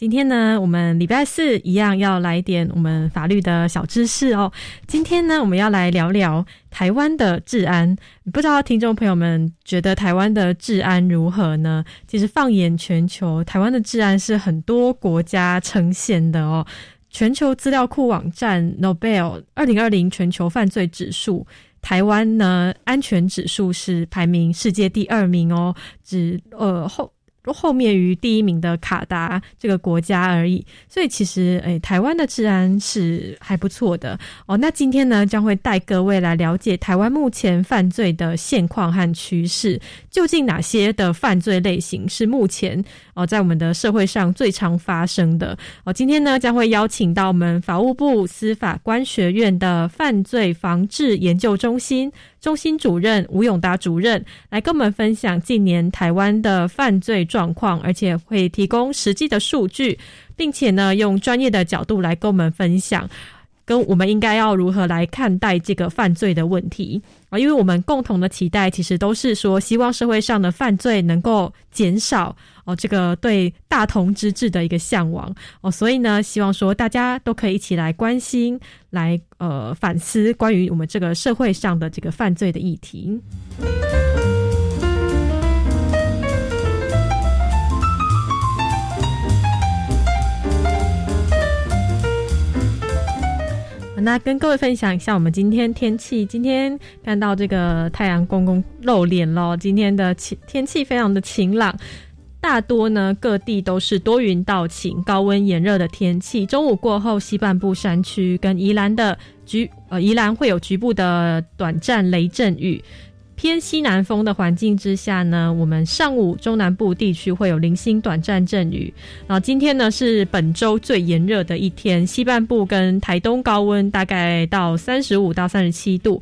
今天呢，我们礼拜四一样要来点我们法律的小知识哦。今天呢，我们要来聊聊台湾的治安。不知道听众朋友们觉得台湾的治安如何呢？其实放眼全球，台湾的治安是很多国家呈现的哦。全球资料库网站 Nobel 二零二零全球犯罪指数，台湾呢安全指数是排名世界第二名哦。只呃后。后面于第一名的卡达这个国家而已，所以其实诶，台湾的治安是还不错的哦。那今天呢，将会带各位来了解台湾目前犯罪的现况和趋势，究竟哪些的犯罪类型是目前哦在我们的社会上最常发生的哦。今天呢，将会邀请到我们法务部司法官学院的犯罪防治研究中心。中心主任吴永达主任来跟我们分享近年台湾的犯罪状况，而且会提供实际的数据，并且呢用专业的角度来跟我们分享，跟我们应该要如何来看待这个犯罪的问题啊？因为我们共同的期待其实都是说，希望社会上的犯罪能够减少哦，这个对大同之治的一个向往哦，所以呢，希望说大家都可以一起来关心来。呃，反思关于我们这个社会上的这个犯罪的议题。那跟各位分享一下，我们今天天气，今天看到这个太阳公公露脸喽，今天的晴天气非常的晴朗。大多呢，各地都是多云到晴、高温炎热的天气。中午过后，西半部山区跟宜兰的局呃，宜兰会有局部的短暂雷阵雨。偏西南风的环境之下呢，我们上午中南部地区会有零星短暂阵雨。然后今天呢是本周最炎热的一天，西半部跟台东高温大概到三十五到三十七度，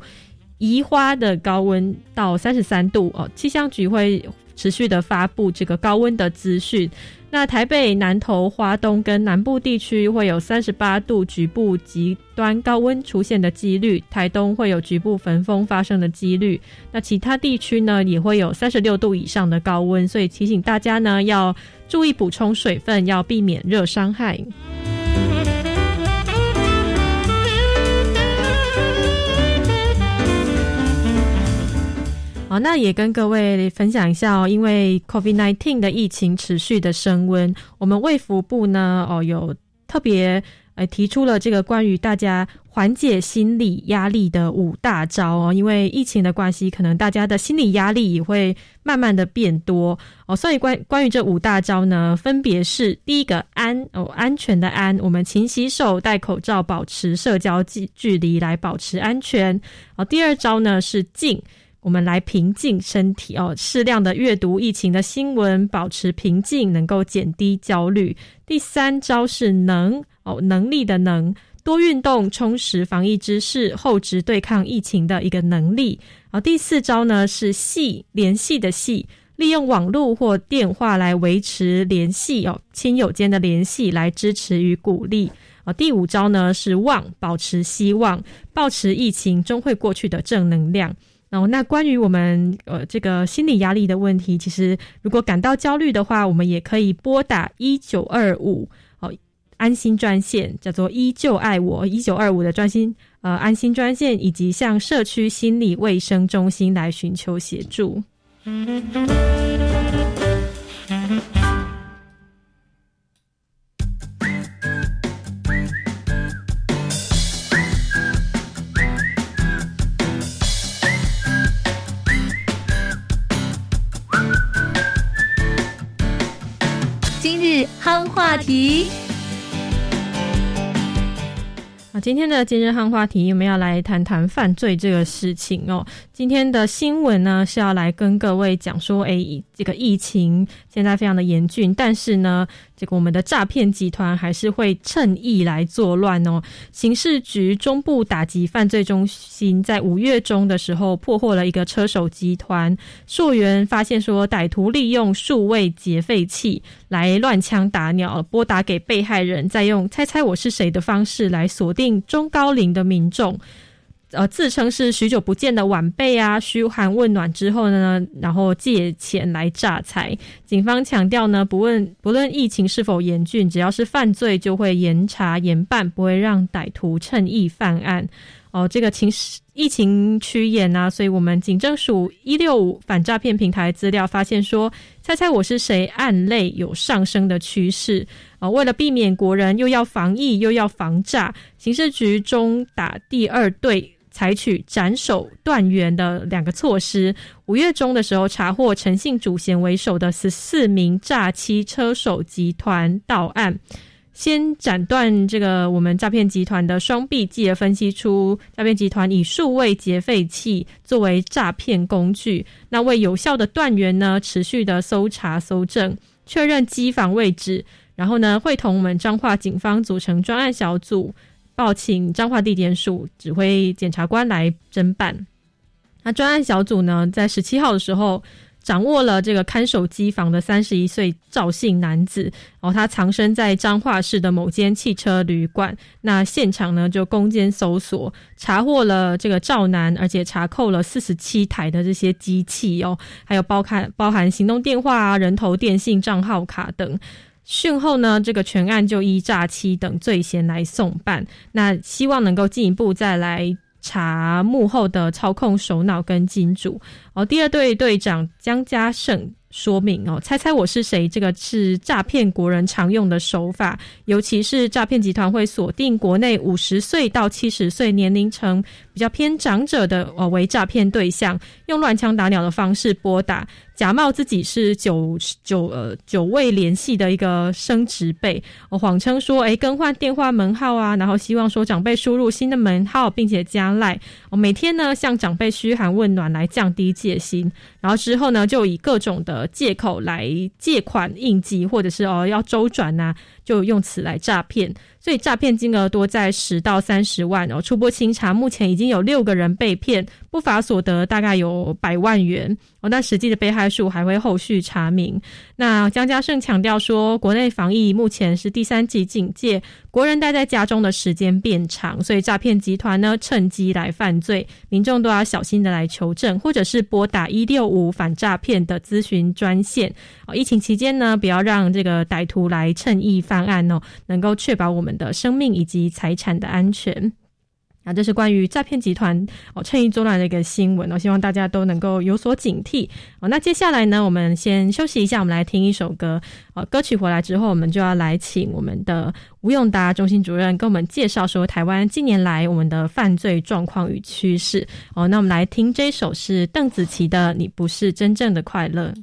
宜花的高温到三十三度哦。气象局会。持续的发布这个高温的资讯。那台北、南投、花东跟南部地区会有三十八度局部极端高温出现的几率，台东会有局部焚风发生的几率。那其他地区呢也会有三十六度以上的高温，所以提醒大家呢要注意补充水分，要避免热伤害。好，那也跟各位分享一下哦，因为 COVID-19 的疫情持续的升温，我们卫福部呢，哦，有特别呃提出了这个关于大家缓解心理压力的五大招哦，因为疫情的关系，可能大家的心理压力也会慢慢的变多哦，所以关关于这五大招呢，分别是第一个安哦，安全的安，我们勤洗手、戴口罩、保持社交距距离来保持安全哦。第二招呢是静。我们来平静身体哦，适量的阅读疫情的新闻，保持平静，能够减低焦虑。第三招是能哦，能力的能，多运动，充实防疫知识，厚植对抗疫情的一个能力。好，第四招呢是系联系的系，利用网络或电话来维持联系哦，亲友间的联系来支持与鼓励。啊，第五招呢是望，保持希望，保持疫情终会过去的正能量。那关于我们呃这个心理压力的问题，其实如果感到焦虑的话，我们也可以拨打一九二五哦安心专线，叫做“依旧爱我”一九二五的专心呃安心专线，以及向社区心理卫生中心来寻求协助。夯话题。啊，今天的今日汉话题，我们要来谈谈犯罪这个事情哦。今天的新闻呢，是要来跟各位讲说，哎，这个疫情现在非常的严峻，但是呢。这个我们的诈骗集团还是会趁意来作乱哦。刑事局中部打击犯罪中心在五月中的时候破获了一个车手集团，溯源发现说歹徒利用数位劫匪器来乱枪打鸟，拨打给被害人，再用猜猜我是谁的方式来锁定中高龄的民众。呃，自称是许久不见的晚辈啊，嘘寒问暖之后呢，然后借钱来诈财。警方强调呢，不论不论疫情是否严峻，只要是犯罪就会严查严办，不会让歹徒趁意犯案。哦，这个情疫情趋严啊，所以我们警政署一六五反诈骗平台资料发现说，猜猜我是谁？案类有上升的趋势。啊，为了避免国人又要防疫又要防诈，刑事局中打第二队。采取斩首断源的两个措施。五月中的时候，查获陈信主嫌为首的十四名诈欺车手集团到案，先斩断这个我们诈骗集团的双臂，继而分析出诈骗集团以数位劫匪器作为诈骗工具。那为有效的断源呢，持续的搜查搜证，确认机房位置，然后呢，会同我们彰化警方组成专案小组。报请彰化地检署指挥检察官来侦办。那专案小组呢，在十七号的时候掌握了这个看守机房的三十一岁赵姓男子，然后他藏身在彰化市的某间汽车旅馆。那现场呢，就攻坚搜索，查获了这个赵男，而且查扣了四十七台的这些机器哦，还有包含包含行动电话啊、人头电信账号卡等。讯后呢，这个全案就依诈欺等罪嫌来送办。那希望能够进一步再来查幕后的操控首脑跟金主。哦，第二队队长江家胜。说明哦，猜猜我是谁？这个是诈骗国人常用的手法，尤其是诈骗集团会锁定国内五十岁到七十岁年龄层比较偏长者的呃为诈骗对象，用乱枪打鸟的方式拨打，假冒自己是久久呃久未联系的一个升职辈，谎称说哎更换电话门号啊，然后希望说长辈输入新的门号，并且加赖，我每天呢向长辈嘘寒问暖来降低戒心，然后之后呢就以各种的。借口来借款应急，或者是哦要周转呐，就用此来诈骗。所以诈骗金额多在十到三十万哦。初步清查，目前已经有六个人被骗，不法所得大概有百万元哦。那实际的被害数还会后续查明。那江家胜强调说，国内防疫目前是第三级警戒，国人待在家中的时间变长，所以诈骗集团呢趁机来犯罪，民众都要小心的来求证，或者是拨打一六五反诈骗的咨询专线哦。疫情期间呢，不要让这个歹徒来趁意犯案哦，能够确保我们。的生命以及财产的安全，啊，这是关于诈骗集团哦趁意作乱的一个新闻哦，希望大家都能够有所警惕哦。那接下来呢，我们先休息一下，我们来听一首歌哦。歌曲回来之后，我们就要来请我们的吴永达中心主任跟我们介绍说台湾近年来我们的犯罪状况与趋势哦。那我们来听这首是邓紫棋的《你不是真正的快乐》。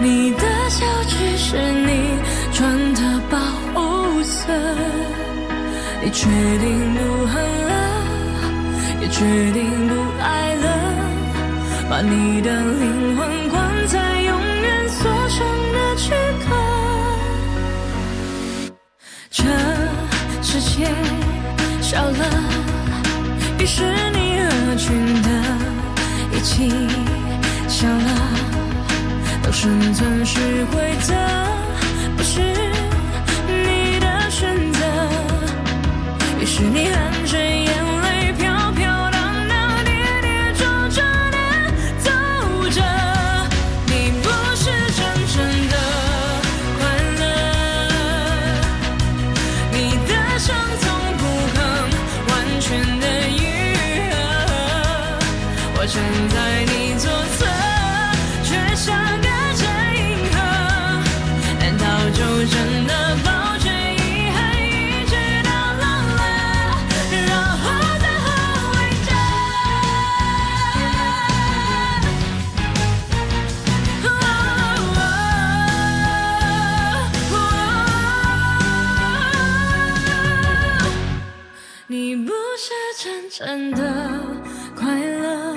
你的笑只是你穿的保护色。你决定不恨了，也决定不爱了，把你的灵魂关在永远锁上的躯壳。这世界少了，于是你合群的一起笑了，要生存是规则，不是你的选择。于是你真的快乐，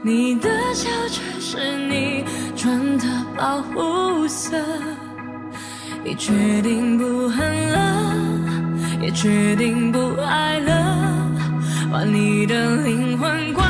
你的笑却是你穿的保护色。你决定不恨了，也决定不爱了，把你的灵魂关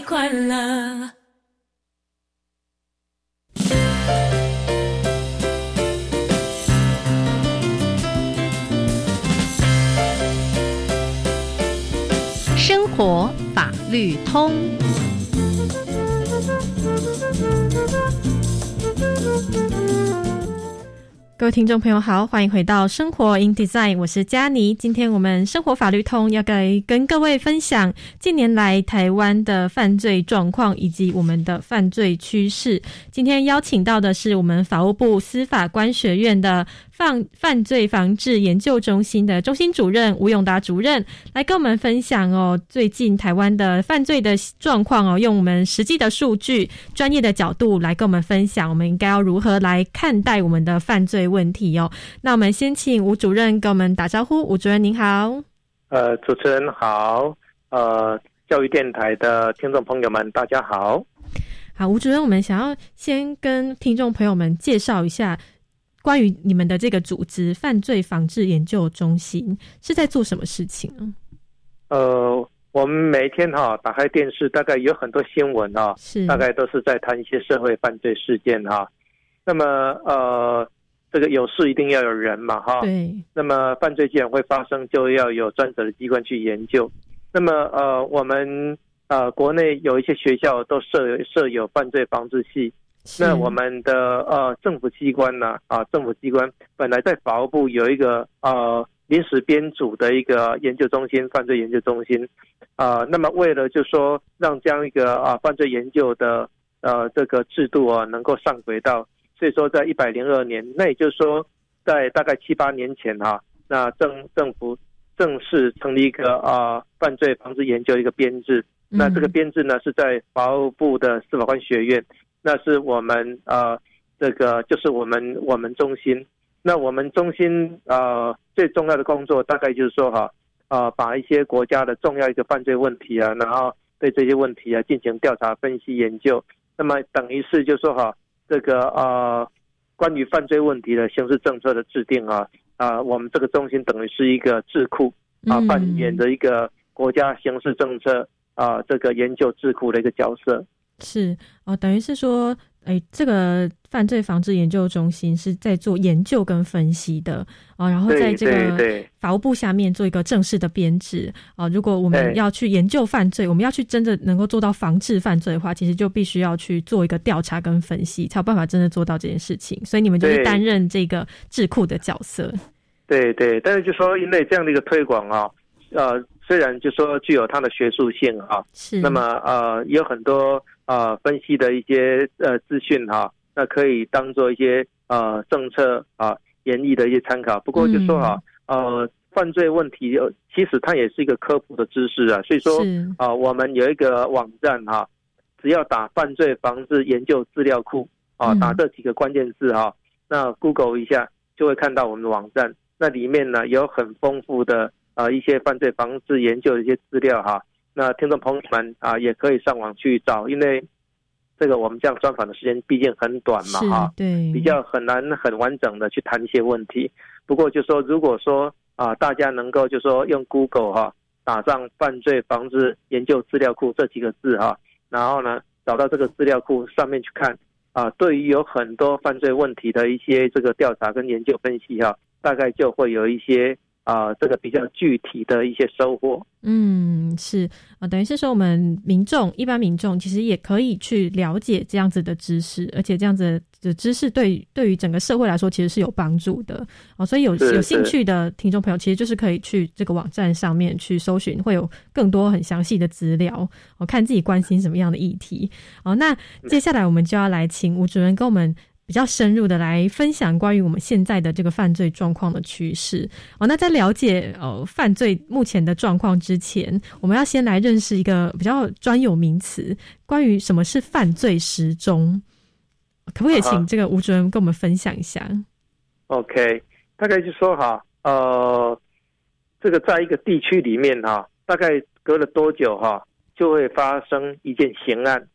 快乐。生活法律通。各位听众朋友好，欢迎回到生活 in design，我是佳妮。今天我们生活法律通要来跟各位分享近年来台湾的犯罪状况以及我们的犯罪趋势。今天邀请到的是我们法务部司法官学院的犯犯罪防治研究中心的中心主任吴永达主任来跟我们分享哦，最近台湾的犯罪的状况哦，用我们实际的数据、专业的角度来跟我们分享，我们应该要如何来看待我们的犯罪问题哦。那我们先请吴主任跟我们打招呼，吴主任您好。呃，主持人好，呃，教育电台的听众朋友们，大家好。好，吴主任，我们想要先跟听众朋友们介绍一下关于你们的这个组织犯罪防治研究中心是在做什么事情呢？呃，我们每天哈打开电视，大概有很多新闻啊，是大概都是在谈一些社会犯罪事件哈。那么呃，这个有事一定要有人嘛哈。对，那么犯罪既然会发生，就要有专责的机关去研究。那么呃，我们呃国内有一些学校都设设有犯罪防治系。是那我们的呃政府机关呢啊，政府机关本来在法务部有一个呃临时编组的一个研究中心，犯罪研究中心，啊，那么为了就说让这样一个啊犯罪研究的呃这个制度啊能够上轨道，所以说在一百零二年，那也就是说在大概七八年前哈、那政政府正式成立一个啊犯罪防治研究一个编制，那这个嗯编制呢是在法务部的司法官学院。那是我们呃，这个就是我们我们中心。那我们中心呃最重要的工作，大概就是说哈，呃，把一些国家的重要一个犯罪问题啊，然后对这些问题啊进行调查、分析、研究。那么等于是就说哈，这个呃，关于犯罪问题的刑事政策的制定啊，啊、我们这个中心等于是一个智库啊，嗯扮演着一个国家刑事政策啊这个研究智库的一个角色。是哦，等于是说，哎，这个犯罪防治研究中心是在做研究跟分析的哦，然后在这个法务部下面做一个正式的编制啊、如果我们要去研究犯罪，我们要去真的能够做到防治犯罪的话，其实就必须要去做一个调查跟分析，才有办法真的做到这件事情。所以你们就是担任这个智库的角色。对对，但是就说因为这样的一个推广啊，呃，虽然就说具有它的学术性啊，是，那么呃有很多呃分析的一些呃资讯哈、那可以当做一些呃政策啊演绎的一些参考。不过就说哈、呃犯罪问题呃其实它也是一个科普的知识啊，所以说是。啊、我们有一个网站哈、只要打犯罪防治研究资料库啊，嗯。打这几个关键字哈、那 Google 一下就会看到我们的网站，那里面呢有很丰富的啊一些犯罪防治研究的一些资料哈、那听众朋友们啊也可以上网去找，因为这个我们这样专访的时间毕竟很短嘛是哈、对，比较很难很完整的去谈一些问题。不过就说，如果说啊，大家能够就说用 Google 哈、打上“犯罪防治研究资料库”这几个字哈、然后呢找到这个资料库上面去看啊，对于有很多犯罪问题的一些这个调查跟研究分析哈、大概就会有一些啊这个比较具体的一些收获。嗯，是啊、等于是说我们民众一般民众其实也可以去了解这样子的知识，而且这样子的知识对对于整个社会来说其实是有帮助的哦。所以有有兴趣的听众朋友，其实就是可以去这个网站上面去搜寻，会有更多很详细的资料，哦，看自己关心什么样的议题。哦，那接下来我们就要来请吴主任跟我们。比较深入的来分享关于我们现在的这个犯罪状况的趋势哦。那在了解呃犯罪目前的状况之前，我们要先来认识一个比较专有名词，关于什么是犯罪时钟。可不可以请这个吴主任跟我们分享一下？OK，大概就说哈，呃，这个在一个地区里面哈，大概隔了多久哈，就会发生一件刑案。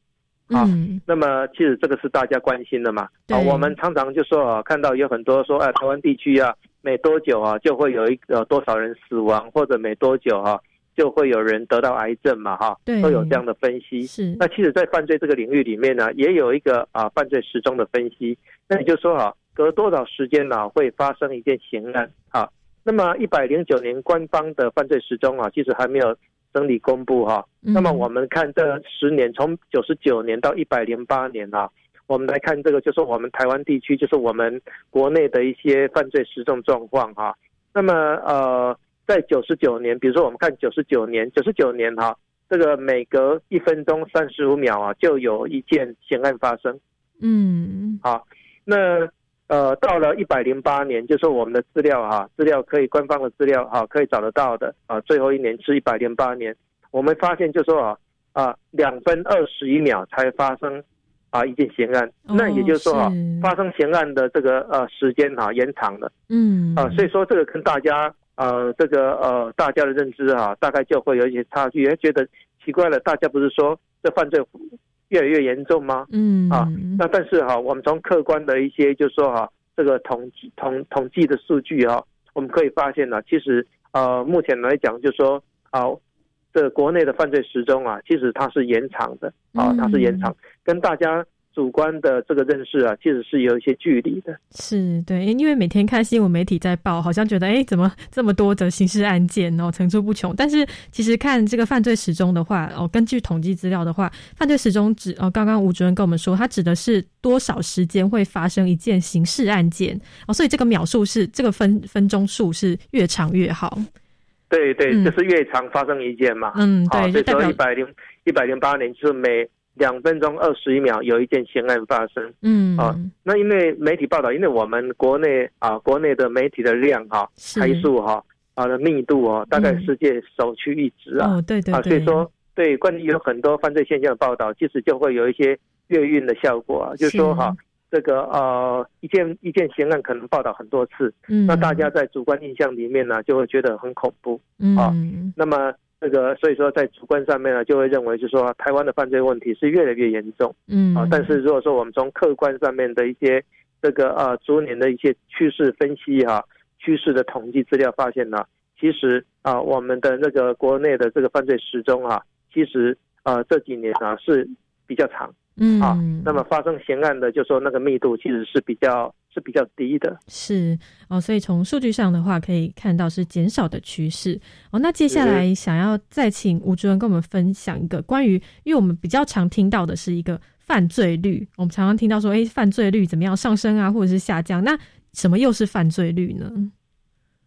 好嗯，那么其实这个是大家关心的嘛。啊，我们常常就说啊，看到有很多说，哎，台湾地区啊，每多久啊就会有一个多少人死亡，或者每多久哈、就会有人得到癌症嘛，哈、对都有这样的分析。是那其实，在犯罪这个领域里面呢，也有一个啊犯罪时钟的分析。那也就是说啊，隔多少时间呢、会发生一件刑案啊？那么一百零九年官方的犯罪时钟啊，其实还没有整理公布哈、嗯。那么我们看这十年，从九十九年到一百零八年啊，我们来看这个，就是我们台湾地区，就是我们国内的一些犯罪实证状况哈、那么呃，在九十九年，比如说我们看九十九年，九十九年哈、这个每隔一分钟三十五秒啊，就有一件刑案发生。嗯。好，那呃，到了一百零八年，就是我们的资料哈、资料可以官方的资料哈、可以找得到的啊。最后一年是一百零八年，我们发现就说啊啊，两分二十一秒才发生啊一件刑案，哦那也就是说啊，发生刑案的这个呃时间哈、延长了。嗯。啊，所以说这个跟大家呃这个呃大家的认知哈、大概就会有一些差距，也觉得奇怪了，大家不是说这犯罪越来越严重吗？嗯。啊那但是哈，我们从客观的一些，就是说哈，这个统计统统计的数据哈、我们可以发现呢，其实呃目前来讲，就说啊、这国内的犯罪时钟啊，其实它是延长的啊，它是延长，跟大家主观的这个认识啊，其实是有一些距离的。是对，因为每天看新闻媒体在报，好像觉得哎，诶怎么这么多的刑事案件哦，层出不穷。但是其实看这个犯罪时钟的话，哦，根据统计资料的话，犯罪时钟指哦，刚刚吴主任跟我们说，它指的是多少时间会发生一件刑事案件哦，所以这个秒数是这个分分钟数是越长越好。对对，嗯就是越长发生一件嘛。嗯，好，对，就所以说一百零一百零八年就是每两分钟二十一秒有一件刑案发生。嗯啊那因为媒体报道，因为我们国内啊，国内的媒体的量哈、是台数哈啊的密度哦，大概嗯世界首屈一指啊。哦，对对啊，所，以说对关于有很多犯罪现象的报道，其实就会有一些越运的效果啊，就是说哈。这个呃，一件一件刑案可能报道很多次，嗯，那大家在主观印象里面呢，就会觉得很恐怖。啊嗯那么这个，所以说在主观上面呢，就会认为就是说台湾的犯罪问题是越来越严重。嗯。啊，但是如果说我们从客观上面的一些这个呃逐年的一些趋势分析哈、趋势的统计资料发现呢，其实啊、我们的那个国内的这个犯罪时钟啊，其实呃这几年啊是比较长。嗯。啊，那么发生刑案的就说那个密度其实是比较是比较低的。是哦，所以从数据上的话，可以看到是减少的趋势哦。那接下来想要再请吴主任跟我们分享一个关于，因为我们比较常听到的是一个犯罪率，我们常常听到说，哎，犯罪率怎么样上升啊，或者是下降？那什么又是犯罪率呢？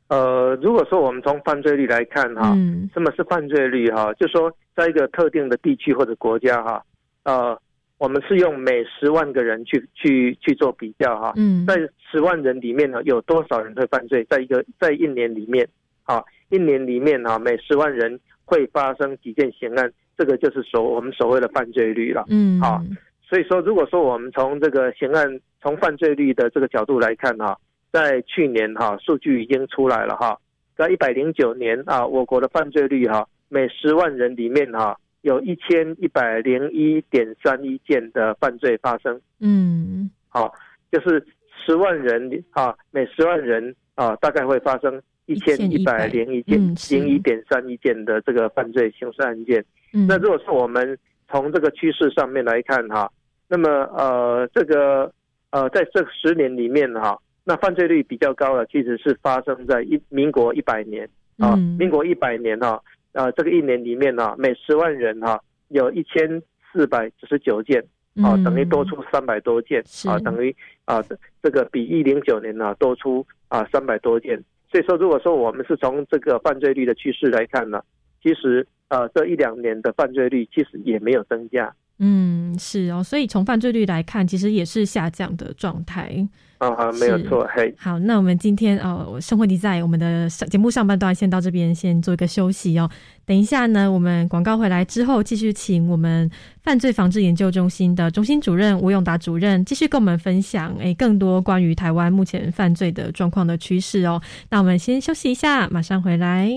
呃，如果说我们从犯罪率来看哈、嗯什么是犯罪率哈、就说在一个特定的地区或者国家哈、呃，我们是用每十万个人去去去做比较哈、嗯，在十万人里面呢，有多少人会犯罪？在一个在一年里面，啊，一年里面啊，每十万人会发生几件刑案，这个就是所我们所谓的犯罪率了。嗯好所以说，如果说我们从这个刑案从犯罪率的这个角度来看哈、在去年哈、数据已经出来了哈、在一百零九年啊，我国的犯罪率哈、每十万人里面哈、有一千一百零一点三一件的犯罪发生。嗯好、就是十万人啊，每十万人啊，大概会发生一千一百零一件零一点三一件的这个犯罪刑事案件。嗯，那如果是我们从这个趋势上面来看哈，那么呃，这个呃，在这十年里面哈，那犯罪率比较高的其实是发生在一民国一百年啊，嗯民国一百年哈，呃，这个一年里面呢，每十万人哈有一千四百九十九件。啊，嗯等于多出三百多件啊，等于啊，这这个比一零九年呢、多出啊三百多件。所以说，如果说我们是从这个犯罪率的趋势来看呢，其实呃这一两年的犯罪率其实也没有增加嗯是哦，所以从犯罪率来看，其实也是下降的状态。啊，啊没有错，嘿，好，那我们今天哦，生活题在我们的节目上半段先到这边，先做一个休息哦。等一下呢，我们广告回来之后，继续请我们犯罪防治研究中心的中心主任吴永达主任继续跟我们分享诶更多关于台湾目前犯罪的状况的趋势哦。那我们先休息一下，马上回来。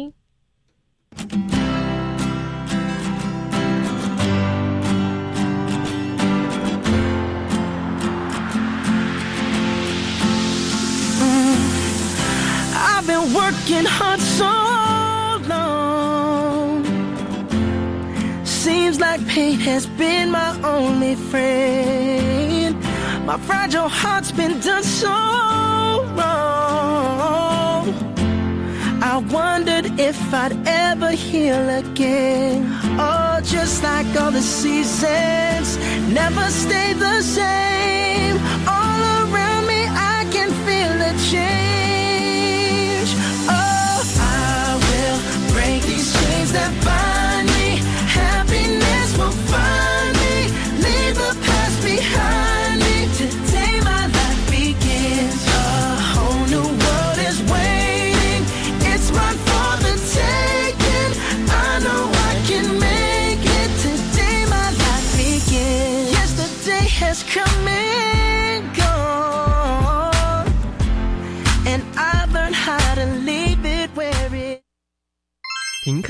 Been working hard so long. Seems like pain has been my only friend. My fragile heart's been done so wrong. I wondered if I'd ever heal again. Oh, just like all the seasons never stay the same. All around me, I can feel a change.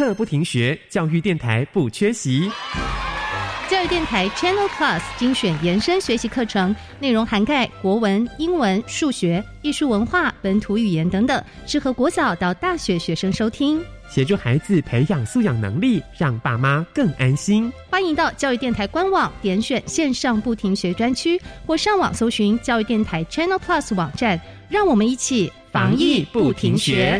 课不停学，教育电台不缺席。教育电台 Channel Plus 精选延伸学习课程，内容涵盖国文、英文、数学、艺术文化、本土语言等等，适合国小到大学学生收听。协助孩子培养素养能力，让爸妈更安心。欢迎到教育电台官网点选线上不停学专区，或上网搜寻教育电台 Channel Plus 网站，让我们一起防疫不停学。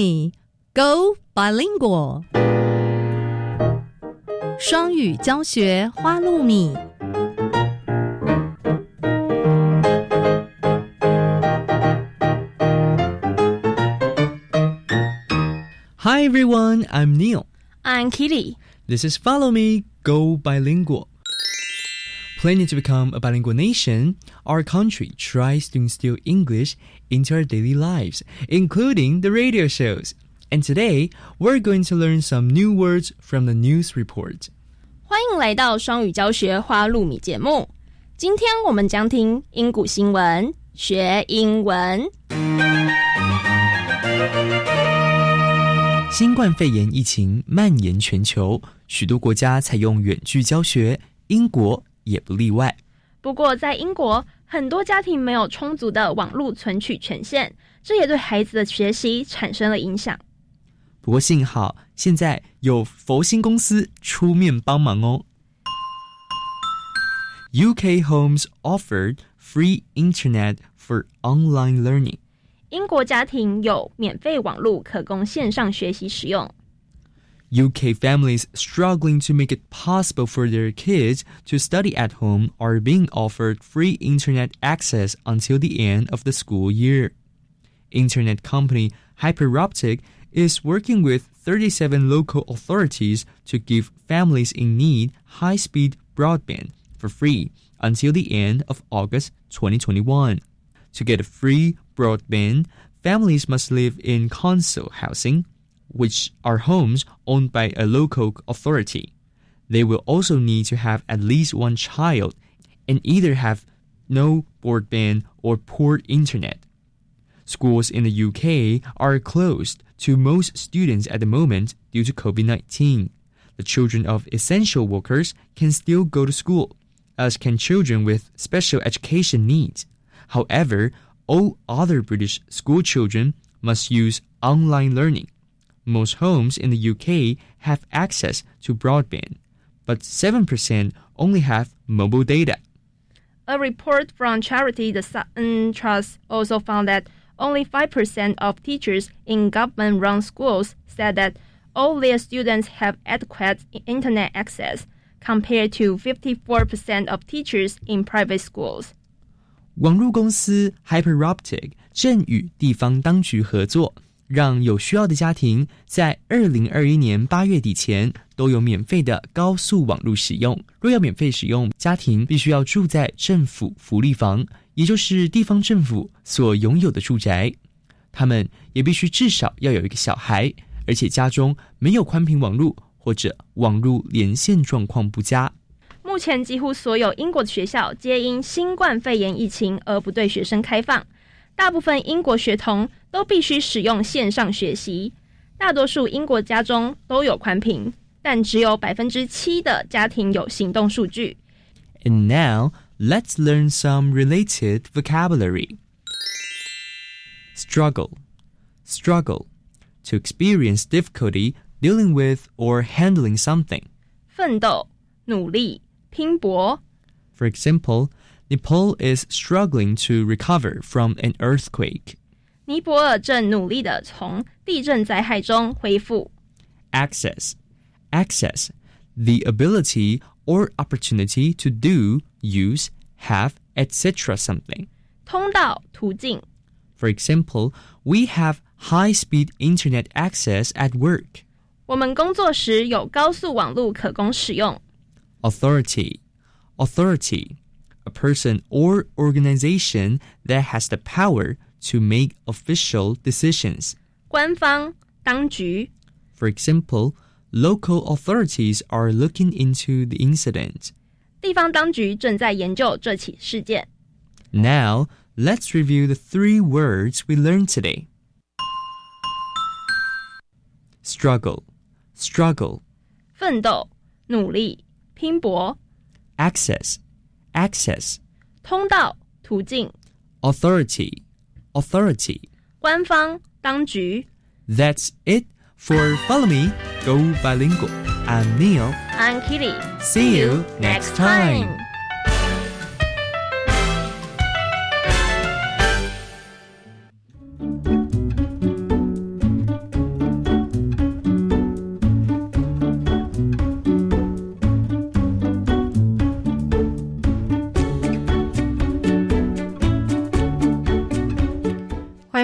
Follow me, go bilingual。双语教学花露米。 Hi everyone, I'm Neil. I'm Kitty. This is Follow Me, Go Bilingual. Planning to become a bilingual nation, our country tries to instill English into our daily lives, including the radio shows. And today, we're going to learn some new words from the news report. 欢迎来到双语教学花露米节目。今天我们将听英古新闻，学英文。新冠肺炎疫情蔓延全球，许多国家采用远距教学，英国 也不例外。不过，在英国，很多家庭没有充足的网络存取权限，这也对孩子的学习产生了影响。不过幸好，现在有佛心公司出面帮忙哦。UK homes offered free internet for online learning. 英国家庭有免费网络可供线上学习使用。UK families struggling to make it possible for their kids to study at home are being offered free internet access until the end of the school year. Internet company Hyperoptic is working with 37 local authorities to give families in need high speed broadband for free until the end of August 2021. To get a free broadband, families must live in council housing, which are homes owned by a local authority. They will also need to have at least one child and either have no broadband or poor internet. Schools in the UK are closed to most students at the moment due to COVID 19. The children of essential workers can still go to school, as can children with special education needs. However, all other British school children must use online learning. Most homes in the UK have access to broadband, but 7% only have mobile data. A report from charity The Sutton Trust also found that only 5% of teachers in government run schools said that all their students have adequate internet access, compared to 54% of teachers in private schools. 网络公司 Hyperoptic 正与地方当局合作， 让有需要的家庭在二零二一年八月底前都有免费的高速网络使用。若要免费使用，家庭必须要住在政府福利房，也就是地方政府所拥有的住宅。他们也必须至少要有一个小孩，而且家中没有宽频网络或者网络连线状况不佳。目前几乎所有英国的学校皆因新冠肺炎疫情而不对学生开放，大部分英国学童都必须使用线上学习。大多数英国家中都有宽频，但只有百分之七的家庭有行动数据。 And now let's learn some related vocabulary. Struggle. Struggle. To experience difficulty dealing with or handling something. 奋斗、努力、拼搏。 For example, Nepal is struggling to recover from an earthquake. 尼泊尔正努力的从地震灾害中恢复。 Access. Access. The ability or opportunity to do, use, have, etc. something. 通道、途径。 For example, we have high speed internet access at work. 我们工作时有高速网络可供使用。 Authority. Authority. A person or organization that has the power to make official decisions. 官方、当局。 For example, local authorities are looking into the incident. 地方当局正在研究这起事件。 Now, let's review the three words we learned today. Struggle. Struggle. 奋斗、努力、拼搏。 Access. Access. 通道、途径。 Authority. Authority. 官方、当局。 That's it for Follow Me, Go Bilingual. I'm Neil. I'm Kitty. See you next time.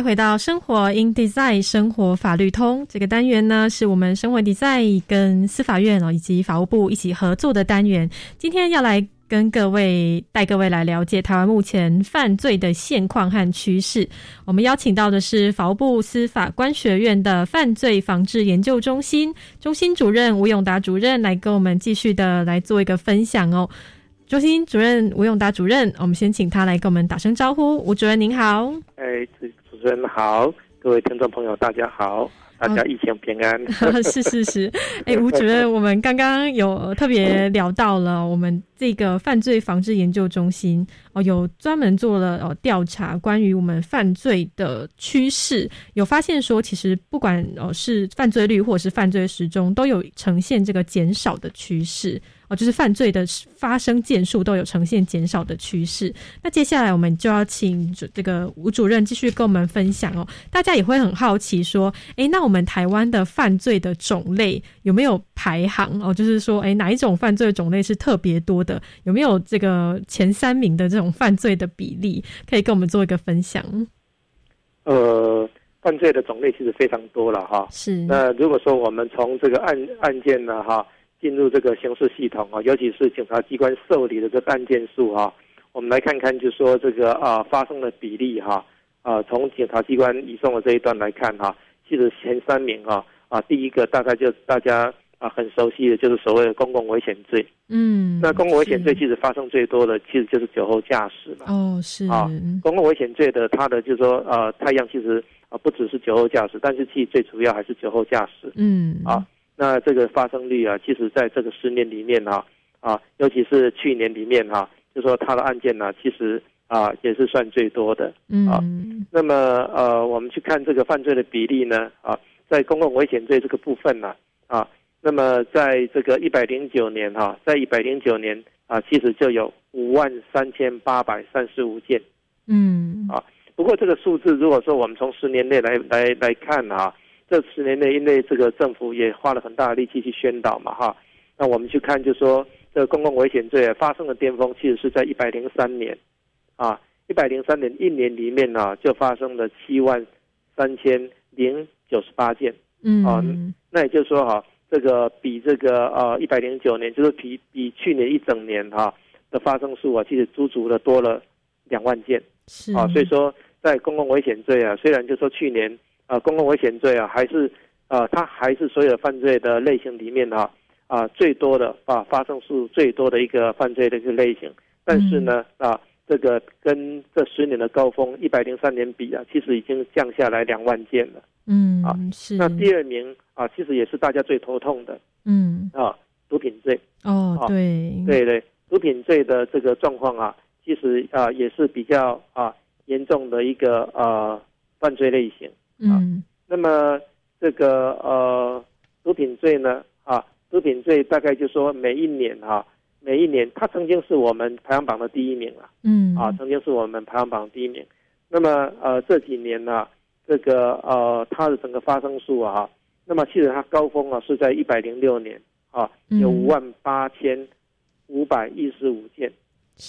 回到生活 in design 生活法律通这个单元呢，是我们生活 design 跟司法院哦以及法务部一起合作的单元。今天要来跟各位带各位来了解台湾目前犯罪的现况和趋势。我们邀请到的是法务部司法官学院的犯罪防治研究中心中心主任吴永达主任来跟我们继续的来做一个分享哦。中心主任吴永达主任，我们先请他来跟我们打声招呼。吴主任您好。哎，主主持人好，各位听众朋友大家好，大家疫情平安。是是是，哎，吴主任，我们刚刚有特别聊到了我们这个犯罪防治研究中心哦，有专门做了哦调查，关于我们犯罪的趋势，有发现说，其实不管哦是犯罪率或者是犯罪时钟，都有呈现这个减少的趋势。哦，就是犯罪的发生件数都有呈现减少的趋势。那接下来我们就要请这个吴主任继续跟我们分享哦。大家也会很好奇说，诶，那我们台湾的犯罪的种类有没有排行哦？就是说，诶，哪一种犯罪种类是特别多的？有没有这个前三名的这种犯罪的比例，可以跟我们做一个分享？呃，犯罪的种类其实非常多了哈。是。那如果说我们从这个案案件呢哈。进入这个刑事系统啊，尤其是警察机关受理的这个案件数啊，我们来看看，就是说这个啊发生的比例哈啊，从检察机关移送的这一段来看哈，其实前三名啊啊，第一个大概就大家啊很熟悉的，就是所谓的公共危险罪。嗯，那公共危险罪其实发生最多的，其实就是酒后驾驶嘛。哦，是啊，公共危险罪的它的就是说呃，太阳其实啊不只是酒后驾驶，但是其实最主要还是酒后驾驶。嗯，啊。那这个发生率啊，其实在这个十年里面哈啊，尤其是去年里面哈、啊，就说他的案件呢、啊，其实啊也是算最多的啊。嗯、那么呃，我们去看这个犯罪的比例呢啊，在公共危险罪这个部分呢啊，那么在这个一百零九年哈、啊，在一百零九年啊，其实就有五万三千八百三十五件。嗯啊，不过这个数字如果说我们从十年内来来来看啊。这十年内，因为这个政府也花了很大的力气去宣导嘛，哈，那我们去看，就说这个公共危险罪发生的巅峰，其实是在一百零三年，啊，一百零三年一年里面呢、啊，就发生了七万三千零九十八件，嗯，啊，那也就是说哈、啊，这个比这个呃一百零九年，就是比比去年一整年哈、啊、的发生数啊，其实足足的多了两万件，是。啊，所以说在公共危险罪啊，虽然就说去年啊，公共危险罪啊，还是啊，它还是所有犯罪的类型里面哈啊最多的啊发生数最多的一个犯罪的一个类型，但是呢啊，这个跟这十年的高峰一百零三年比啊，其实已经降下来两万件了。嗯啊，是那第二名啊，其实也是大家最头痛的嗯啊，毒品罪。哦啊对对对，毒品罪的这个状况啊，其实啊也是比较啊严重的一个呃犯罪类型。嗯那么这个呃毒品罪呢啊，毒品罪大概就说每一年哈、每一年它曾经是我们排行榜的第一名啊，嗯啊，曾经是我们排行榜第一名。那么呃这几年呢、这个呃它的整个发生数啊，那么其实它高峰啊是在一百零六年啊，有嗯五万八千五百一十五件。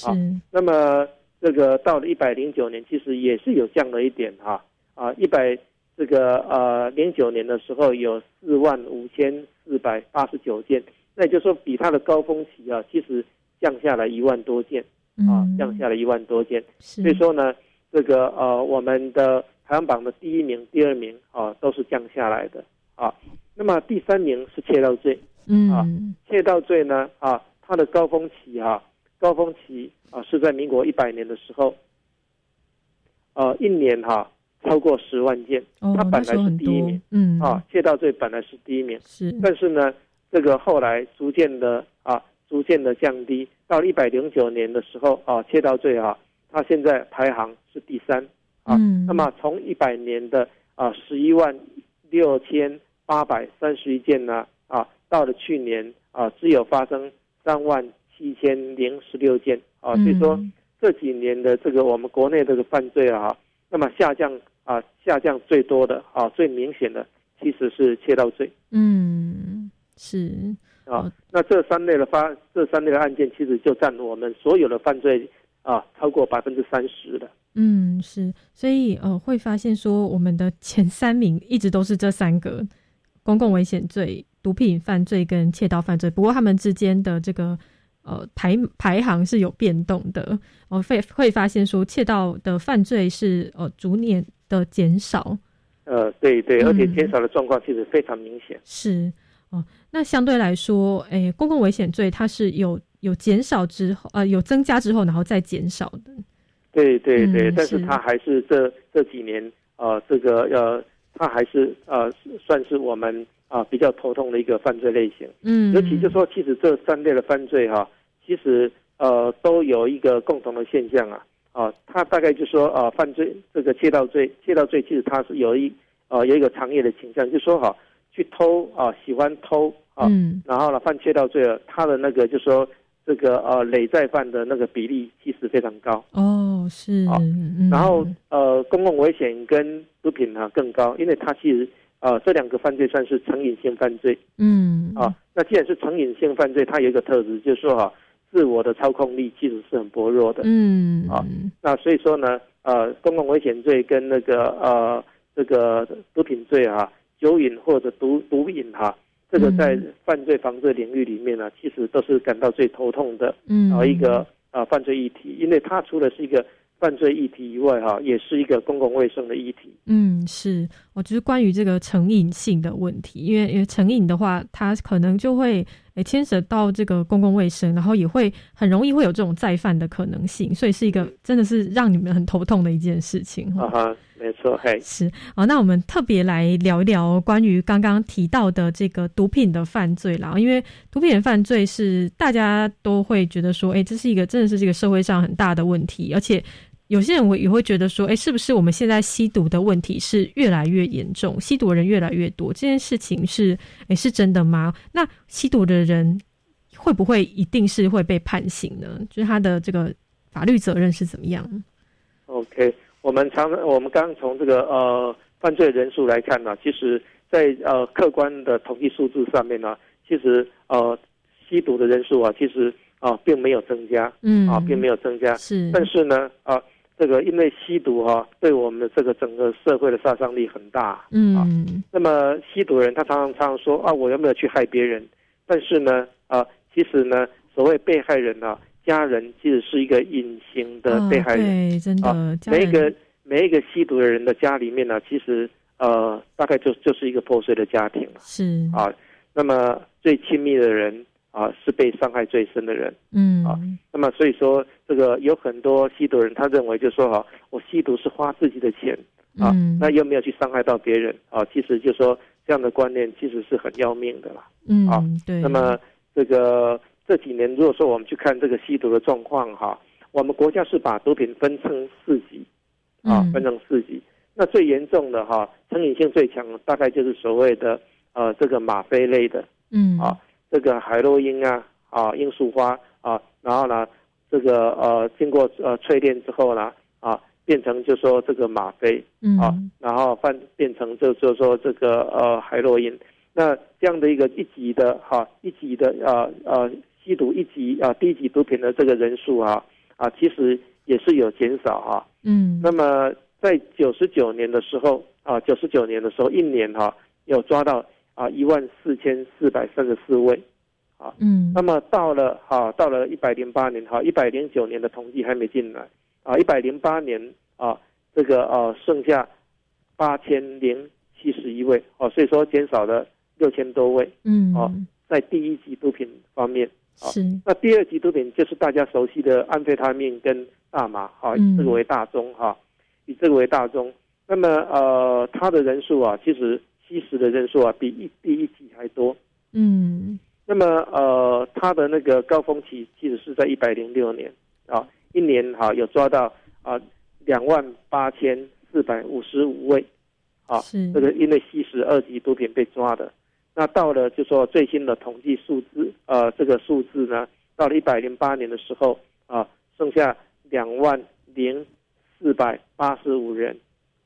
啊那么这个到了一百零九年，其实也是有降了一点哈啊，一百这个呃零九年的时候有四万五千四百八十九件，那也就是说比它的高峰期啊，其实降下来一万多件啊，嗯降下来一万多件。是所以说呢，这个呃我们的排行榜的第一名、第二名啊都是降下来的啊。那么第三名是窃盗罪，嗯窃盗罪呢啊，它的高峰期啊，高峰期啊是在民国一百年的时候，呃，一年哈、超过十万件，哦它本来是第一名，嗯。啊，窃盗罪本来是第一名，是。但是呢，这个后来逐渐的啊，逐渐的降低，到了一百零九年的时候啊，窃盗罪啊，它现在排行是第三啊，嗯。那么从一百年的啊十一万六千八百三十一件呢啊，到了去年啊，只有发生三万七千零十六件啊，所以说嗯这几年的这个我们国内这个犯罪啊，那么下降啊，下降最多的啊，最明显的其实是窃盗罪。嗯是啊，那这三类的发这三类的案件，其实就占我们所有的犯罪啊超过百分之三十的。嗯是，所以呃会发现说我们的前三名一直都是这三个公共危险罪、毒品犯罪跟窃盗犯罪，不过他们之间的这个。呃，排排行是有变动的，哦，会会发现说窃盗的犯罪是呃逐年的减少，呃，对对，嗯而且减少的状况其实非常明显。是哦，那相对来说，诶，公共危险罪它是有有减少之后，呃，有增加之后，然后再减少的。对对对，嗯但是是它还是这这几年呃，这个呃，它还是呃算是我们啊、比较头痛的一个犯罪类型。嗯尤其就说，其实这三类的犯罪哈、其实呃都有一个共同的现象啊啊，它大概就说呃犯罪这个窃盗罪，窃盗罪其实它是有一呃有一个长夜的倾向，就说哈、去偷啊、喜欢偷啊，嗯然后呢犯窃盗罪了，他的那个就说这个呃累再犯的那个比例其实非常高。哦，是，嗯然后呃，公共危险跟毒品呢更高，因为它其实呃这两个犯罪算是成瘾性犯罪嗯啊。那既然是成瘾性犯罪，它有一个特质，就是说哈、自我的操控力其实是很薄弱的。嗯啊，那所以说呢，呃，公共危险罪跟那个呃这个毒品罪啊，酒瘾或者毒毒瘾哈、这个在犯罪防治领域里面呢，其实都是感到最头痛的嗯。啊一个啊犯罪议题，因为它除了是一个犯罪议题以外哈、也是一个公共卫生的议题。嗯，是，我就是关于这个成瘾性的问题，因为因为成瘾的话，它可能就会诶牵涉到这个公共卫生，然后也会很容易会有这种再犯的可能性，所以是一个真的是让你们很头痛的一件事情。啊哈，没错，嘿，是啊，那我们特别来聊一聊关于刚刚提到的这个毒品的犯罪啦，因为毒品的犯罪是大家都会觉得说，哎、这是一个真的是这个社会上很大的问题，而且有些人我也会觉得说，哎、是不是我们现在吸毒的问题是越来越严重，吸毒的人越来越多，这件事情是哎、是真的吗？那吸毒的人会不会一定是会被判刑呢？就是他的这个法律责任是怎么样？OK，我们常我们刚刚从这个呃犯罪人数来看呢，其实在呃客观的统计数字上面呢，其实呃吸毒的人数啊，其实啊、并没有增加，嗯啊并没有增加，是但是呢啊这个因为吸毒哈、对我们的这个整个社会的杀伤力很大，嗯那么吸毒人他常常常常说啊我有没有去害别人？但是呢啊其实呢所谓被害人啊家人其实是一个隐形的被害人。哦、对，真的，啊，每一个每一个吸毒的人的家里面呢，其实呃，大概就就是一个破碎的家庭了。是啊，那么最亲密的人啊，是被伤害最深的人。嗯啊，那么所以说，这个有很多吸毒人，他认为就说哈，我吸毒是花自己的钱啊，嗯那又没有去伤害到别人啊，其实就说这样的观念其实是很要命的啦。嗯啊，对，那么这个这几年，如果说我们去看这个吸毒的状况哈，我们国家是把毒品分成四级啊，嗯分成四级。那最严重的哈，成瘾性最强的大概就是所谓的呃这个吗啡类的嗯啊，这个海洛因啊啊罂粟花啊，然后呢这个呃经过呃淬炼之后呢啊变成就说这个吗啡嗯。啊，然后换变成就就说这个呃海洛因。那这样的一个一级的哈、一级的呃呃吸毒一级啊、低级毒品的这个人数啊啊，其实也是有减少哈、嗯。那么在九十九年的时候啊，九十九年的时候，一年哈、有抓到啊一万四千四百三十四位啊。嗯那么到了哈、到了一百零八年哈，一百零九年的统计还没进来啊，一百零八年啊，这个呃剩下八千零七十一位哦、所以说减少了六千多位嗯哦，在第一级毒品方面。啊是那第二级毒品就是大家熟悉的安非他命跟大麻，哈、这个为大宗，哈、以这个为大宗。那么呃，它的人数啊，其实吸食的人数啊，比一第一级还多。嗯那么呃，它的那个高峰期其实是在一百零六年啊，一年哈、有抓到啊两万八千四百五十五位啊，是这个因为吸食二级毒品被抓的。那到了就说最新的统计数字，呃，这个数字呢，到了一百零八年的时候啊，剩下两万零四百八十五人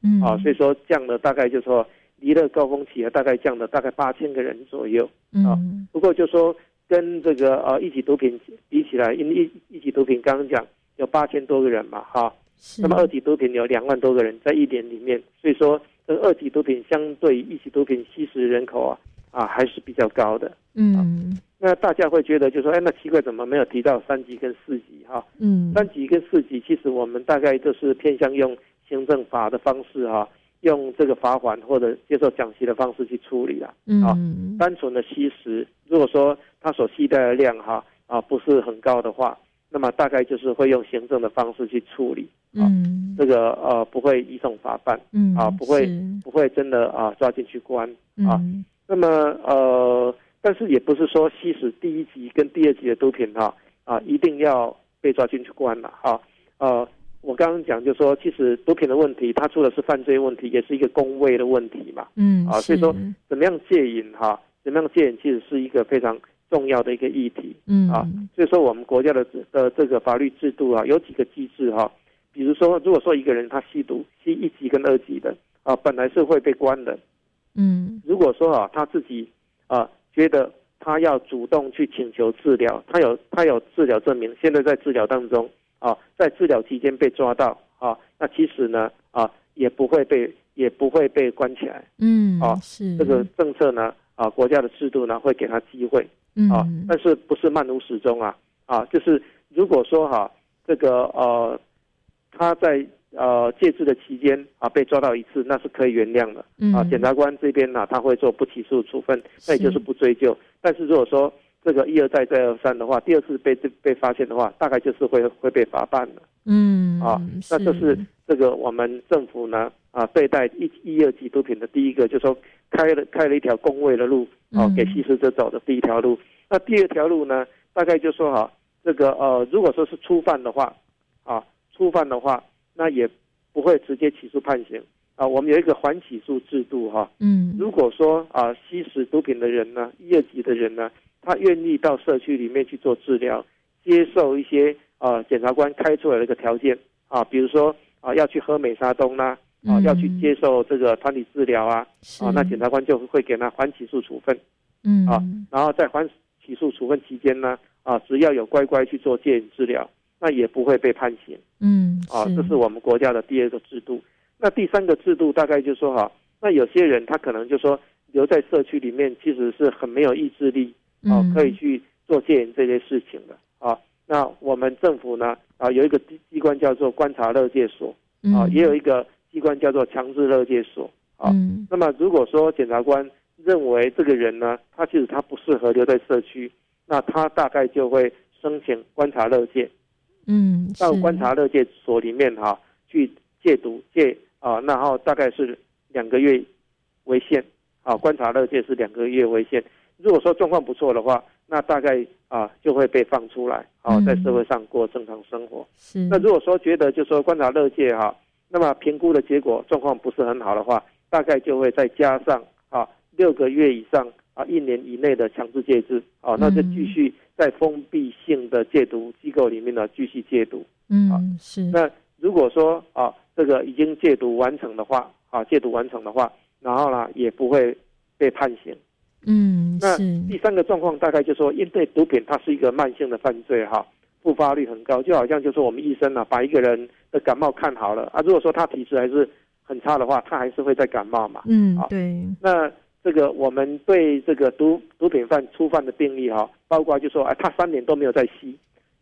嗯啊，所以说降了大概就说离了高峰期啊，大概降了大概八千个人左右。啊嗯不过就说跟这个呃一级毒品比起来，因为一一级毒品刚刚讲有八千多个人嘛，哈，是那么二级毒品有两万多个人在一年里面，所以说这个二级毒品相对一级毒品吸食人口啊啊还是比较高的。嗯那大家会觉得就说，哎，那奇怪，怎么没有提到三级跟四级哈？嗯三级跟四级，其实我们大概就是偏向用行政法的方式哈、用这个罚款或者接受奖息的方式去处理啦。啊，嗯单纯的吸食，如果说它所吸带的量哈啊不是很高的话，那么大概就是会用行政的方式去处理，嗯这个呃不会移送法办嗯啊，不会不会真的啊抓进去关啊。嗯那么呃，但是也不是说吸食第一级跟第二级的毒品哈啊一定要被抓进去关了哈呃。我刚刚讲，就说其实毒品的问题，它除了是犯罪问题，也是一个公卫的问题嘛。嗯啊，所以说怎么样戒瘾哈，怎么样戒瘾其实是一个非常重要的一个议题。嗯啊，所以说我们国家的的这个法律制度啊，有几个机制哈、比如说，如果说一个人他吸毒，吸一级跟二级的啊，本来是会被关的。嗯如果说啊，他自己啊觉得他要主动去请求治疗，他有他有治疗证明，现在在治疗当中啊，在治疗期间被抓到啊，那其实呢啊也不会被也不会被关起来。嗯啊是这个政策呢啊，国家的制度呢会给他机会啊，嗯但是不是漫无始终啊啊，就是如果说哈、这个呃他在呃戒治的期间啊被抓到一次，那是可以原谅的啊，嗯检察官这边呢、他会做不起诉处分，那也就是不追究。但是如果说这个一而再再而三的话，第二次被被发现的话，大概就是会会被罚办的。嗯啊，那这是这个我们政府呢啊对待一一二级毒品的第一个，就是说开了开了一条公卫的路啊，嗯给吸食者走的第一条路。那第二条路呢，大概就说哈、这个呃，如果说是初犯的话，啊，初犯的话，那也不会直接起诉判刑啊。我们有一个缓起诉制度哈、嗯如果说啊吸食毒品的人呢，一二级的人呢，他愿意到社区里面去做治疗，接受一些啊检察官开出来的一个条件啊，比如说啊要去喝美沙东啦、啊，嗯要去接受这个团体治疗啊，啊，那检察官就会给他缓起诉处分嗯啊，然后在缓起诉处分期间呢，啊，只要有乖乖去做戒瘾治疗，那也不会被判刑。嗯啊，这是我们国家的第二个制度。那第三个制度大概就说哈，那有些人他可能就说留在社区里面，其实是很没有意志力啊，嗯可以去做戒瘾这些事情的啊。那我们政府呢啊有一个机机关叫做观察乐戒所啊，嗯也有一个机关叫做强制乐戒所啊。嗯那么如果说检察官认为这个人呢，他其实他不适合留在社区，那他大概就会申请观察乐戒，嗯，到观察乐戒所里面哈、去戒毒戒啊，然后大概是两个月为限啊，观察乐戒是两个月为限。如果说状况不错的话，那大概啊就会被放出来啊，嗯在社会上过正常生活。是那如果说觉得就说观察乐界哈、那么评估的结果状况不是很好的话，大概就会再加上啊六个月以上啊一年以内的强制戒治啊，那就继续在封闭性的戒毒机构里面呢继续戒毒。嗯是那如果说啊这个已经戒毒完成的话啊戒毒完成的话，然后呢也不会被判刑。嗯那第三个状况大概就说，因为毒品它是一个慢性的犯罪哈，复发率很高，就好像就说我们医生啊，把一个人的感冒看好了啊，如果说他体质还是很差的话，他还是会再感冒嘛。好嗯对那这个我们对这个毒毒品犯初犯的病例哈，包括就说哎，他三年都没有再吸，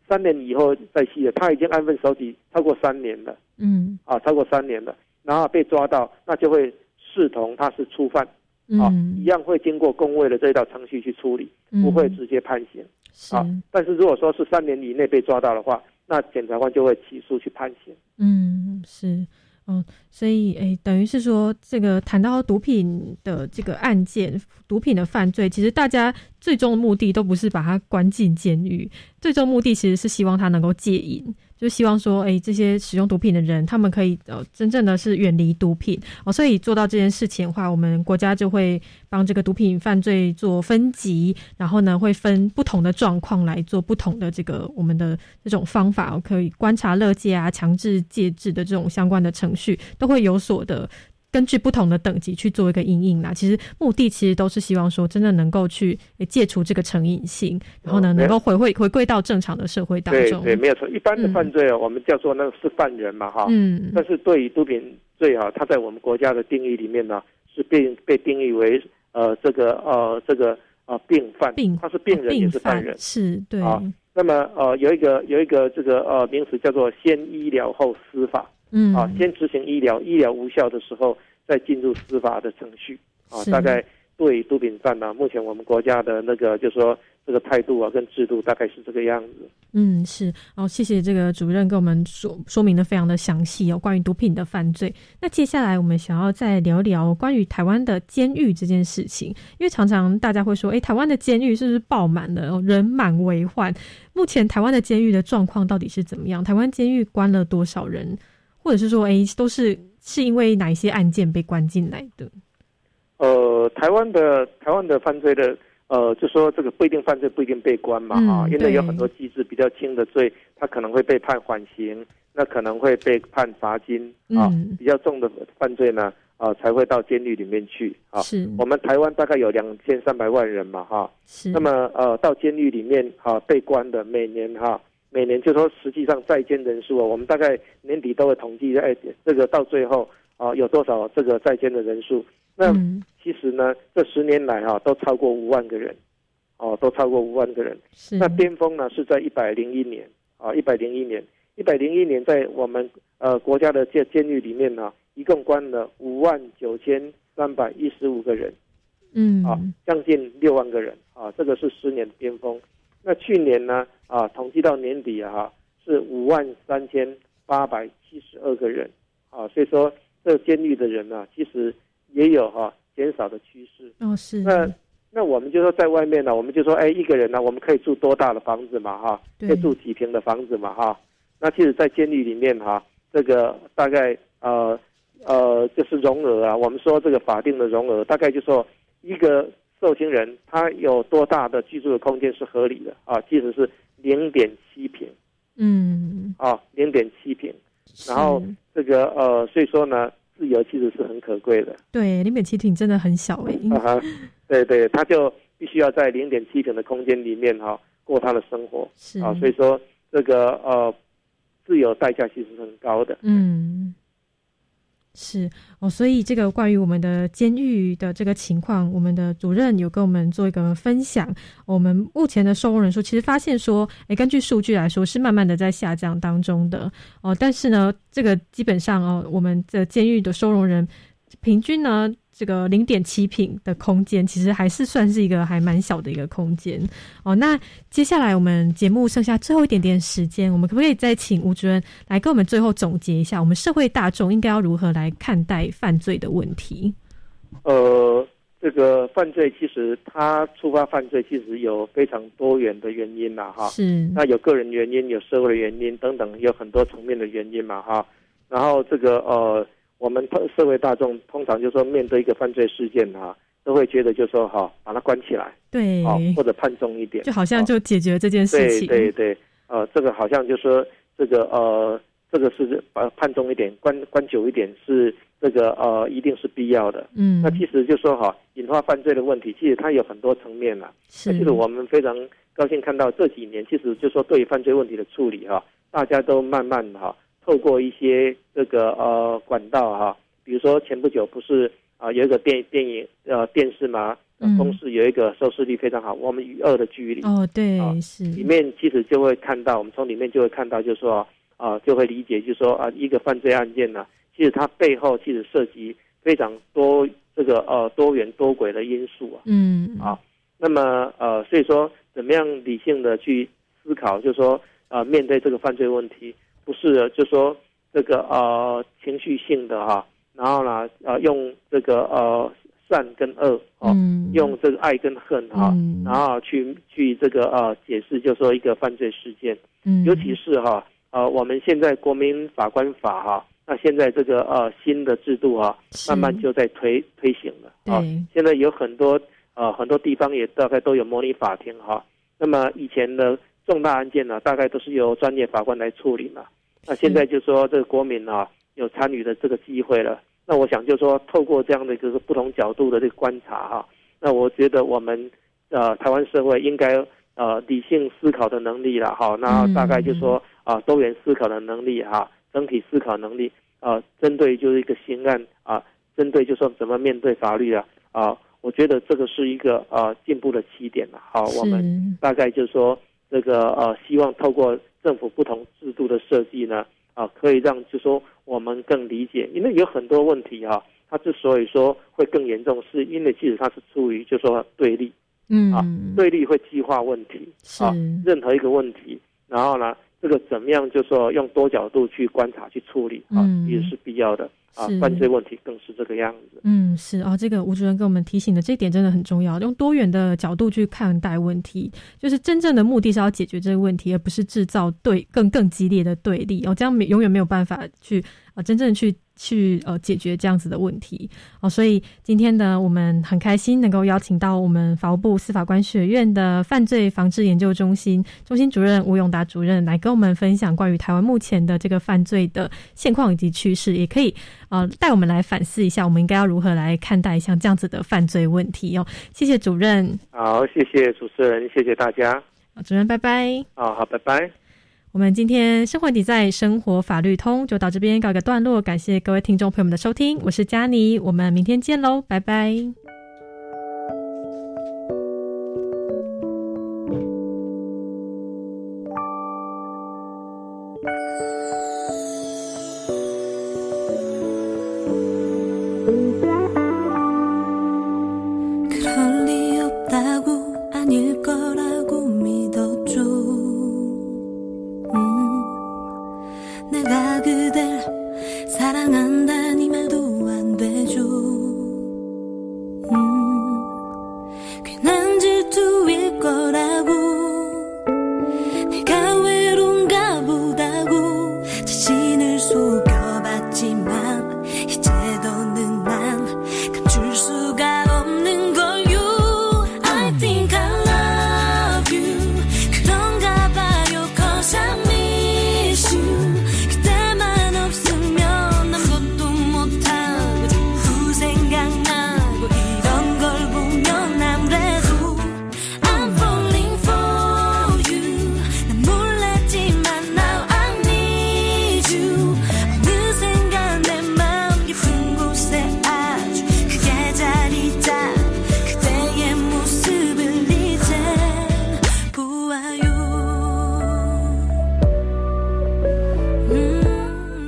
三年以后再吸了，他已经安分守己超过三年了嗯啊，超过三年了，然后被抓到，那就会视同他是初犯。啊，嗯一样会经过工位的这一道程序去处理，嗯。不会直接判刑。是。啊，但是如果说是三年以内被抓到的话，那检察官就会起诉去判刑。嗯，是，哦，所以诶，等于是说，这个谈到毒品的这个案件，毒品的犯罪，其实大家最终的目的都不是把他关进监狱，最终目的其实是希望他能够戒瘾，就希望说，诶，这些使用毒品的人，他们可以呃，真正的是远离毒品哦。所以做到这件事情的话，我们国家就会帮这个毒品犯罪做分级，然后呢，会分不同的状况来做不同的这个我们的这种方法，可以观察乐界啊、强制戒制的这种相关的程序，都会有所的。根据不同的等级去做一个阴影啦，其实目的其实都是希望说，真的能够去诶戒除这个成瘾性，然后呢，哦能够回回回归到正常的社会当中。对对，没有错。一般的犯罪哦，我们叫做那个是犯人嘛哈。嗯但是对于毒品罪啊，它在我们国家的定义里面呢，是被被定义为呃这个呃这个呃病犯，病他是病人也病是犯人。是对，啊那么呃有一个有一个这个呃名词叫做先医疗后司法。嗯啊，先执行医疗，医疗无效的时候再进入司法的程序啊。大概对毒品犯呢、目前我们国家的那个就是说这个态度啊跟制度大概是这个样子。嗯，是哦，谢谢这个主任跟我们说说明的非常的详细哦，关于毒品的犯罪。那接下来我们想要再聊聊关于台湾的监狱这件事情，因为常常大家会说，哎，台湾的监狱是不是爆满了，哦人满为患？目前台湾的监狱的状况到底是怎么样？台湾监狱关了多少人？或者是说，诶，都是是因为哪一些案件被关进来的？呃，台湾的台湾的犯罪的呃，就说这个不一定犯罪不一定被关嘛嗯啊，因为有很多机制比较轻的罪，他可能会被判缓刑，那可能会被判罚金啊，嗯比较重的犯罪呢啊才会到监狱里面去啊。是。我们台湾大概有两千三百万人嘛哈，是。那么呃到监狱里面哈、被关的每年哈、每年就说实际上在监人数啊，我们大概年底都会统计，哎，这个到最后啊、有多少这个在监的人数？那嗯其实呢，这十年来哈、都超过五万个人，哦，都超过五万个人。是那巅峰呢是在一百零一年啊，一百零一年，一百零一年在我们呃国家的监监狱里面呢，一共关了五万九千三百一十五个人。嗯啊，将近六万个人啊，这个是十年的巅峰。那去年呢啊，统计到年底啊，哈是五万三千八百七十二个人啊，所以说这个监狱的人呢、其实也有哈、减少的趋势。哦是那那我们就说在外面呢，我们就说哎，一个人呢，我们可以住多大的房子嘛哈，对可以住几平的房子嘛哈。那其实，在监狱里面哈，这个大概呃呃就是容额啊，我们说这个法定的容额，大概就说一个受刑人他有多大的居住的空间是合理的啊，即使是零点七平嗯。啊，零点七平，然后这个呃，所以说呢，自由其实是很可贵的。对，零点七挺真的很小诶、啊哈，对对，他就必须要在零点七平的空间里面哈、过他的生活。是。啊，所以说这个呃自由代价其实是很高的。嗯，是哦，所以这个关于我们的监狱的这个情况，我们的主任有跟我们做一个分享。我们目前的收容人数，其实发现说，诶，根据数据来说，是慢慢的在下降当中的哦。但是呢，这个基本上哦，我们的监狱的收容人平均呢。这个零点七平的空间，其实还是算是一个还蛮小的一个空间哦。那接下来我们节目剩下最后一点点时间，我们可不可以再请吴主任来跟我们最后总结一下，我们社会大众应该要如何来看待犯罪的问题？呃，这个犯罪其实它触发犯罪，其实有非常多元的原因嘛，哈。是。那有个人原因，有社会的原因等等，有很多层面的原因嘛，哈。然后这个呃。我们社会大众通常就说面对一个犯罪事件哈，都会觉得就说哈，把它关起来，对，哦，或者判重一点，就好像就解决这件事情。对对对，呃，这个好像就说这个呃，这个是把判重一点，关关久一点是这个呃，一定是必要的。嗯，那其实就说哈，引发犯罪的问题，其实它有很多层面了。是，其实我们非常高兴看到这几年，其实就说对于犯罪问题的处理哈，大家都慢慢哈，透过一些这个呃管道哈。比如说前不久不是啊有一个电电影呃电视嘛，公视有一个收视率非常好，我们与恶的距离。哦对是。里面其实就会看到，我们从里面就会看到，就是说啊就会理解，就是说啊一个犯罪案件呢，其实它背后其实涉及非常多这个呃多元多轨的因素啊。嗯。啊那么呃所以说怎么样理性的去思考，就是说呃面对这个犯罪问题，不是就说这个呃情绪性的哈。然后呢，呃，用这个呃善跟恶哦，用这个爱跟恨哈，然后去去这个呃解释，就说一个犯罪事件，嗯，尤其是哈呃我们现在国民法官法哈，那现在这个呃新的制度哈，慢慢就在推推行了啊，现在有很多呃很多地方也大概都有模拟法庭哈，那么以前的重大案件呢，大概都是由专业法官来处理嘛，那现在就说这个国民啊。有参与的这个机会了，那我想就说透过这样的一个不同角度的这个观察哈，那我觉得我们呃台湾社会应该呃理性思考的能力了哈，那大概就说啊多元思考的能力哈，整体思考能力啊，针对就是一个刑案啊，针对就说怎么面对法律啊啊，我觉得这个是一个呃进步的起点了。好，我们大概就说这个呃希望透过政府不同制度的设计呢。啊，可以让就说我们更理解，因为有很多问题哈，它之所以说会更严重，是因为其实它是出于就说对立，嗯。啊，对立会激化问题，啊，任何一个问题，然后呢，这个怎么样就说用多角度去观察去处理啊，也是必要的。啊，犯罪问题更是这个样子。嗯，是啊，这个吴主任给我们提醒的这一点真的很重要，用多元的角度去看待问题，就是真正的目的是要解决这个问题，而不是制造对更更激烈的对立。哦，这样永远没有办法去啊，真正去。去呃解决这样子的问题哦，所以今天呢，我们很开心能够邀请到我们法务部司法官学院的犯罪防治研究中心中心主任吴永达主任来跟我们分享关于台湾目前的这个犯罪的现况以及趋势，也可以呃带我们来反思一下，我们应该要如何来看待像这样子的犯罪问题哦。谢谢主任，好，谢谢主持人，谢谢大家，主任拜拜，啊，好，拜拜。我们今天生活底在生活法律通就到这边告一个段落，感谢各位听众朋友们的收听，我是佳妮，我们明天见喽，拜拜。